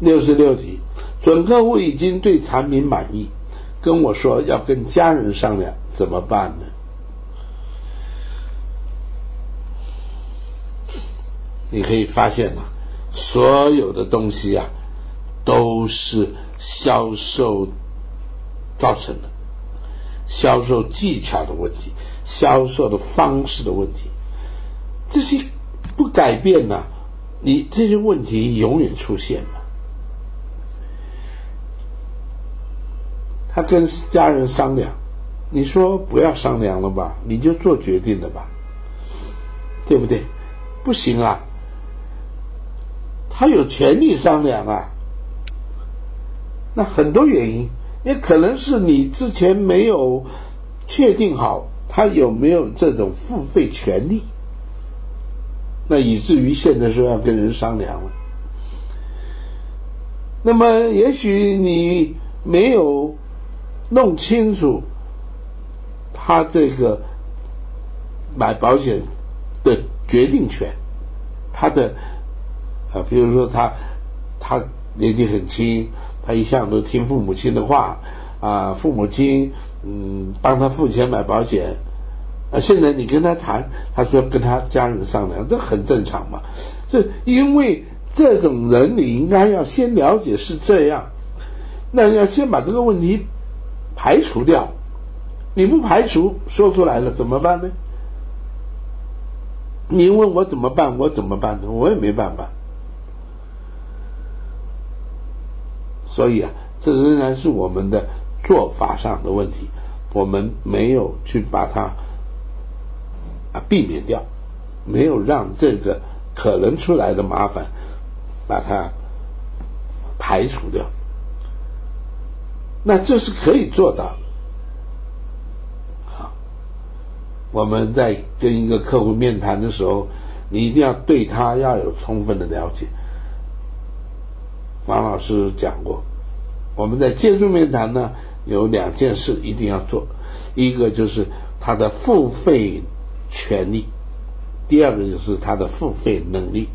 六十六题，准客户已经对产品满意，跟我说要跟家人商量，怎么办呢？你可以发现呐，所有的东西啊，都是销售造成的，销售技巧的问题，销售的方式的问题，这些不改变呢，你这些问题永远出现了。他跟家人商量，你说不要商量了吧，你就做决定了吧，对不对？不行啊，他有权利商量啊。那很多原因，也可能是你之前没有确定好他有没有这种付费权利，那以至于现在说要跟人商量了。那么也许你没有。弄清楚他这个买保险的决定权，他的啊，比如说他他年纪很轻，他一向都听父母亲的话啊，父母亲嗯帮他付钱买保险啊，现在你跟他谈，他说跟他家人商量，这很正常嘛。这因为这种人，你应该要先了解是这样，那要先把这个问题。排除掉，你不排除说出来了怎么办呢？你问我怎么办，我怎么办呢？我也没办法。所以啊，这仍然是我们的做法上的问题，我们没有去把它啊避免掉，没有让这个可能出来的麻烦把它排除掉。那这是可以做到。好，我们在跟一个客户面谈的时候，你一定要对他要有充分的了解。王老师讲过，我们在接触面谈呢，有两件事一定要做，一个就是他的付费权利，第二个就是他的付费能力。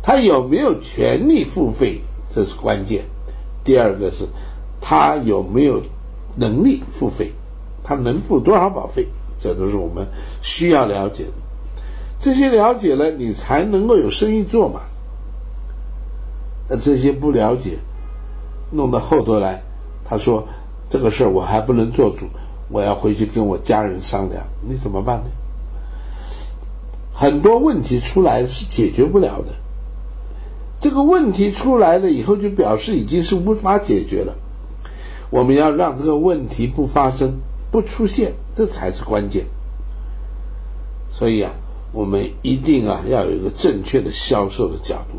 他有没有权利付费，这是关键。第二个是。他有没有能力付费？他能付多少保费？这都是我们需要了解的。这些了解了，你才能够有生意做嘛。那这些不了解，弄到后头来，他说这个事儿我还不能做主，我要回去跟我家人商量，你怎么办呢？很多问题出来是解决不了的。这个问题出来了以后，就表示已经是无法解决了。我们要让这个问题不发生、不出现，这才是关键。所以啊，我们一定啊要有一个正确的销售的角度。